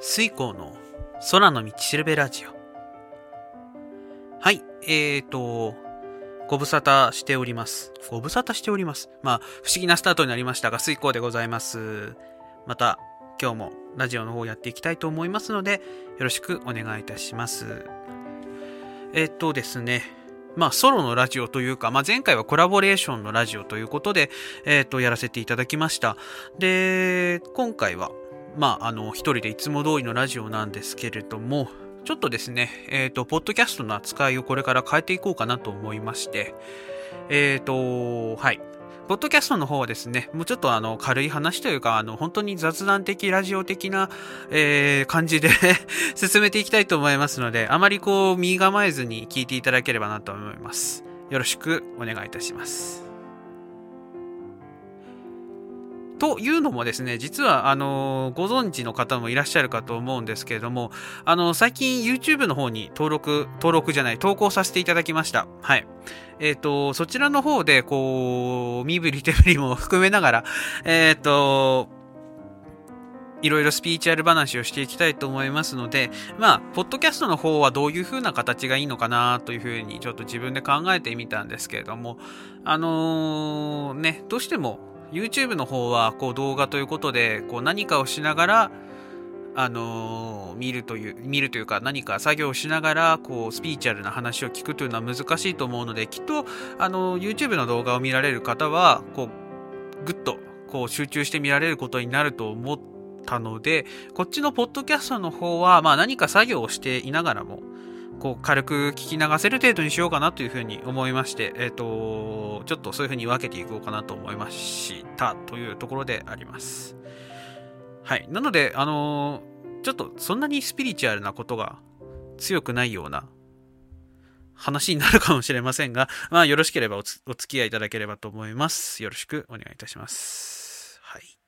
水光の空の道しるべラジオ。はい、えーと、ご無沙汰しております。ご無沙汰しております。まあ、不思議なスタートになりましたが、水光でございます。また、今日もラジオの方やっていきたいと思いますので、よろしくお願いいたします。えっ、とですね、まあ、ソロのラジオというか、まあ、前回はコラボレーションのラジオということで、えっ、と、やらせていただきました。で、今回は、まあ、あの、一人でいつも通りのラジオなんですけれども、ちょっとですね、えっ、と、ポッドキャストの扱いをこれから変えていこうかなと思いまして、えっ、と、はい。ポッドキャストの方はですね、もうちょっとあの、軽い話というか、あの、本当に雑談的、ラジオ的な、えー感じで 進めていきたいと思いますので、あまりこう、身構えずに聞いていただければなと思います。よろしくお願いいたします。というのもですね、実は、あのご存知の方もいらっしゃるかと思うんですけれども、あの、最近 YouTube の方に登録、登録じゃない、投稿させていただきました。はい。えっ、と、そちらの方で、こう、身振り手振りも含めながら、えっ、と、いろいろスピーチュアル話をしていきたいと思いますので、まあ、ポッドキャストの方はどういう風な形がいいのかなという風にちょっと自分で考えてみたんですけれども、あのーね、どうしても YouTube の方はこう動画ということで、こう何かをしながら、あの見るという、見るというか何か作業をしながら、こう、スピーチュアルな話を聞くというのは難しいと思うので、きっと、あのー YouTube の動画を見られる方は、こう、ぐっと、こう、集中して見られることになると思ったので、こっちのポッドキャストの方は、まあ何か作業をしていながらも、こう軽く聞き流せる程度にしようかなというふうに思いまして、えっ、と、ちょっとそういうふうに分けていこうかなと思いましたというところであります。はい。なので、あのーちょっとそんなにスピリチュアルなことが強くないような話になるかもしれませんが、まあよろしければおお付き合いいただければと思います。よろしくお願いいたします。はい。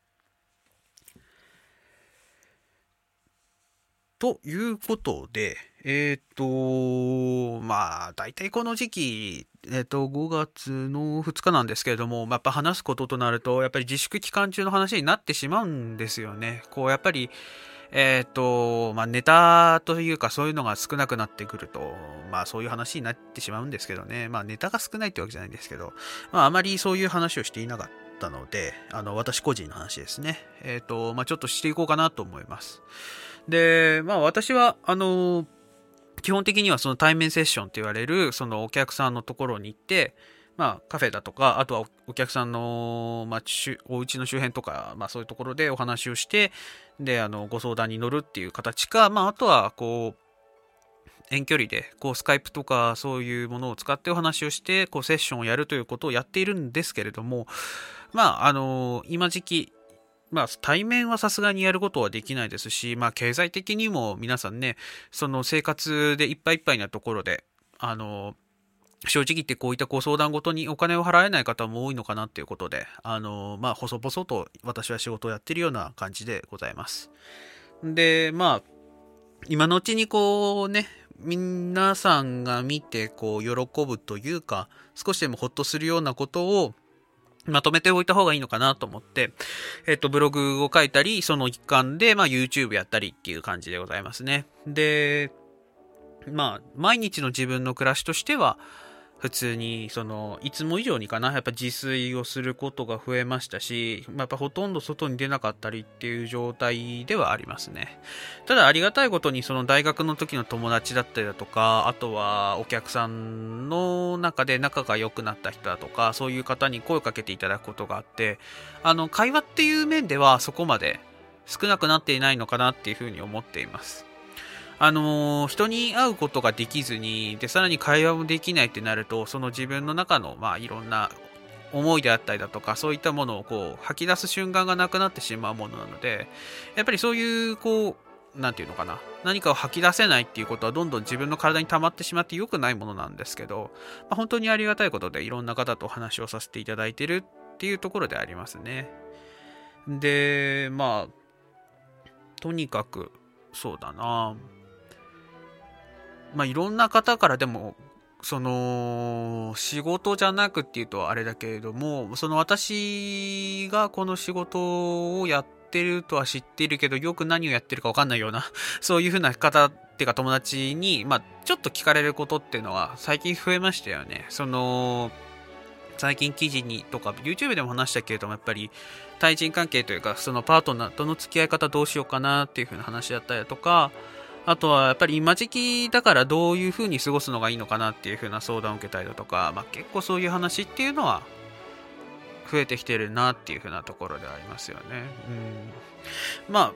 ということで、えっ、と、まあ、大体この時期、えっ、と、5月の2日なんですけれども、やっぱ話すこととなると、やっぱり自粛期間中の話になってしまうんですよね。こう、やっぱり、えっ、と、まあ、ネタというかそういうのが少なくなってくると、まあ、そういう話になってしまうんですけどね。まあ、ネタが少ないってわけじゃないんですけど、まあ、あまりそういう話をしていなかったので、あの、私個人の話ですね。えっ、と、まあ、ちょっとしていこうかなと思います。で、まあ、私は、あの、基本的にはその対面セッションって言われる、そのお客さんのところに行って、まあ、カフェだとか、あとはお客さんの、まあ、しゅお家の周辺とか、まあ、そういうところでお話をして、で、あの、ご相談に乗るっていう形か、まあ、あとは、こう、遠距離で、こう、スカイプとか、そういうものを使ってお話をして、こう、セッションをやるということをやっているんですけれども、まあ、あの、今時期、まあ、対面はさすがにやることはできないですし、まあ、経済的にも皆さんね、その生活でいっぱいいっぱいなところで、あの、正直言ってこういったご相談ごとにお金を払えない方も多いのかなっていうことで、あの、まあ、細々と私は仕事をやってるような感じでございます。で、まあ、今のうちにこうね、皆さんが見てこう喜ぶというか、少しでもほっとするようなことをまとめておいた方がいいのかなと思って、えっと、ブログを書いたり、その一環で、まあ、YouTube やったりっていう感じでございますね。で、まあ、毎日の自分の暮らしとしては、普通に、その、いつも以上にかな、やっぱ自炊をすることが増えましたし、まあ、やっぱほとんど外に出なかったりっていう状態ではありますね。ただ、ありがたいことに、その大学の時の友達だったりだとか、あとはお客さんの中で仲が良くなった人だとか、そういう方に声をかけていただくことがあって、あの、会話っていう面ではそこまで少なくなっていないのかなっていうふうに思っています。あのー人に会うことができずに、で、さらに会話もできないってなると、その自分の中の、まあ、いろんな思いであったりだとか、そういったものをこう、吐き出す瞬間がなくなってしまうものなので、やっぱりそういう、こう、なんていうのかな、何かを吐き出せないっていうことは、どんどん自分の体に溜まってしまって良くないものなんですけど、まあ、本当にありがたいことで、いろんな方とお話をさせていただいてるっていうところでありますね。で、まあ、とにかく、そうだなまあいろんな方からでもその仕事じゃなくっていうとあれだけれどもその私がこの仕事をやってるとは知っているけど、よく何をやってるかわかんないような、そういう風な方っていうか友達に、まあ、ちょっと聞かれることっていうのは最近増えましたよね。その、最近記事にとか YouTube でも話したけれどもやっぱり対人関係というかそのパートナーとの付き合い方どうしようかなっていう風な話だったりだとかあとはやっぱり今時期だからどういう風に過ごすのがいいのかなっていう風な相談を受けたりだとか、まあ、結構そういう話っていうのは増えてきてるなっていう風なところではありますよね。うん、まあ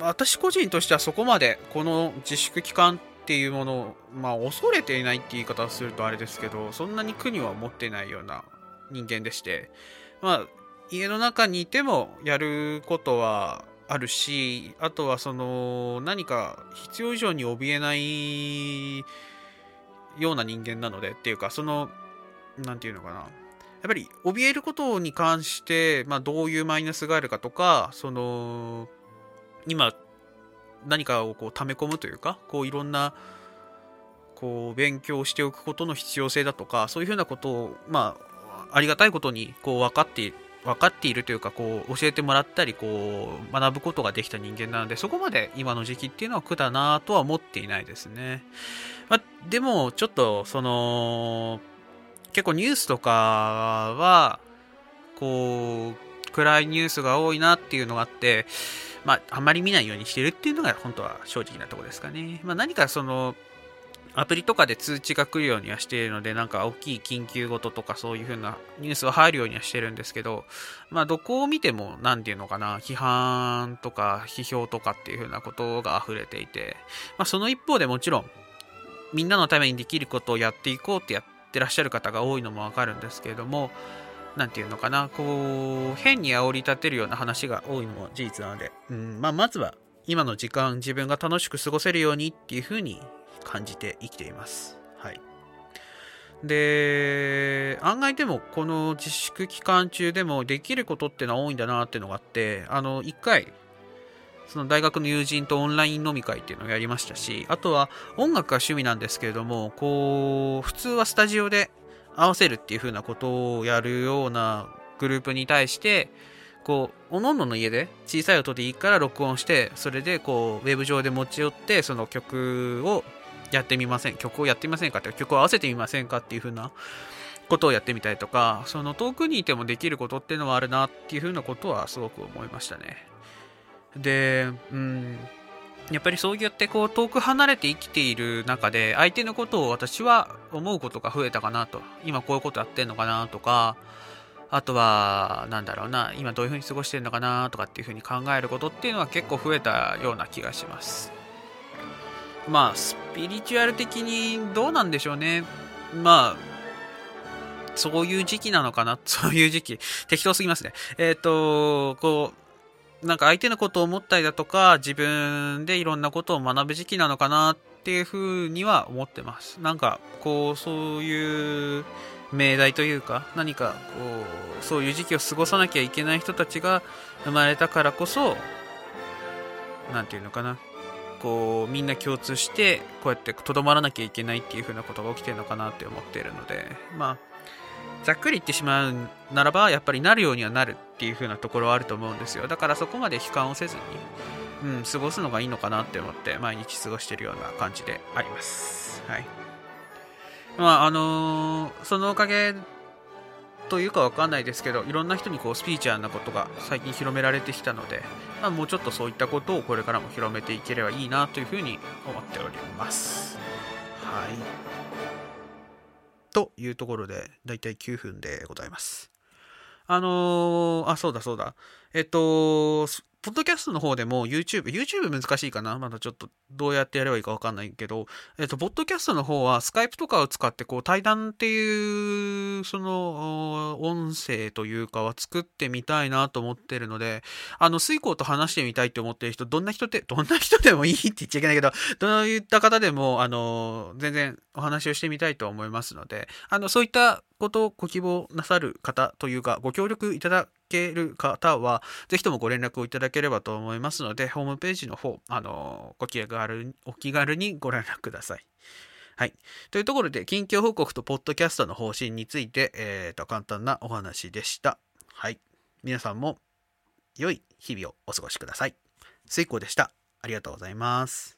私個人としてはそこまでこの自粛期間っていうものを、まあ、恐れていないって言い方をするとあれですけどそんなに苦には思ってないような人間でして、まあ、家の中にいてもやることはあるし、あとはその何か必要以上に怯えないような人間なのでっていうか、その、なんていうのかな。やっぱり怯えることに関して、まあ、どういうマイナスがあるかとか、その、今、何かをこう溜め込むというか、こういろんな、こう勉強しておくことの必要性だとか、そういうふうなことを、まあ、ありがたいことにこう分かって分かっているというかこう教えてもらったりこう学ぶことができた人間なのでそこまで今の時期っていうのは苦だなとは思っていないですね、まあ、でもちょっとその結構ニュースとかはこう暗いニュースが多いなっていうのがあってまああまり見ないようにしてるっていうのが本当は正直なとこですかね、まあ、何かそのアプリとかで通知が来るようにはしているので、なんか大きい緊急事とかそういう風なニュースは入るようにはしてるんですけど、まあどこを見ても、何て言うのかな、批判とか批評とかっていう風なことが溢れていて、まあその一方でもちろん、みんなのためにできることをやっていこうってやってらっしゃる方が多いのもわかるんですけれども、何て言うのかな、こう、変に煽り立てるような話が多いのも事実なので、うん、まあまずは今の時間自分が楽しく過ごせるようにっていう風に感じて生きています。はい。で、案外でもこの自粛期間中でもできることってのは多いんだなっていうのがあって、あの、一回、その大学の友人とオンライン飲み会っていうのをやりましたし、あとは音楽が趣味なんですけれども、こう、普通はスタジオで合わせるっていう風なことをやるようなグループに対して、こう、おのおのの家で小さい音でいいから録音して、それでこう、ウェブ上で持ち寄って、その曲をやってみません曲をやってみませんかって曲を合わせてみませんかっていう風なことをやってみたりとかその遠くにいてもできることっていうのはあるなっていう風なことはすごく思いましたねでうんやっぱりそうやってこう遠く離れて生きている中で相手のことを私は思うことが増えたかなと今こういうことやってんのかなとかあとは、なんだろうな、今どういう風に過ごしてるのかなとかっていう風に考えることっていうのは結構増えたような気がします。まあ、スピリチュアル的にどうなんでしょうね。まあ、そういう時期なのかな そういう時期。適当すぎますね。えっ、ー、と、こう、なんか相手のことを思ったりだとか、自分でいろんなことを学ぶ時期なのかなっていうふうには思ってます。なんか、こう、そういう命題というか、何か、こう、そういう時期を過ごさなきゃいけない人たちが生まれたからこそ、なんていうのかな。こうみんな共通してこうやってとどまらなきゃいけないっていう風なことが起きてるのかなって思っているのでまあざっくり言ってしまうならばやっぱりなるようにはなるっていう風なところはあると思うんですよ。だからそこまで悲観をせずに、うん、過ごすのがいいのかなって思って毎日過ごしてるような感じであります。はい。まああのー、そのおかげというかわかんないですけどいろんな人にこうスピーチャーなことが最近広められてきたので、まあ、もうちょっとそういったことをこれからも広めていければいいなというふうに思っております。はい。というところでだいたい9分でございます。あのー、あ、そうだそうだ。えっと、ポッドキャストの方でも YouTube、YouTube 難しいかな？まだちょっとどうやってやればいいかわかんないけど、えっと、ポッドキャストの方はスカイプとかを使ってこう対談っていう、その、音声というかは作ってみたいなと思ってるので、あの、水耕と話してみたいって思ってる人、どんな人で、どんな人でもいいって言っちゃいけないけど、どういった方でも、あの、全然お話をしてみたいと思いますので、あの、そういったことをご希望なさる方というか、ご協力いただける方は、ぜひともご連絡をいただければと思いますので、ホームページの方、あの、ご気軽お気軽にご連絡ください。はい。というところで、近況報告とポッドキャストの方針について、えー、と、簡単なお話でした。はい。皆さんも良い日々をお過ごしください。水耕でした。ありがとうございます。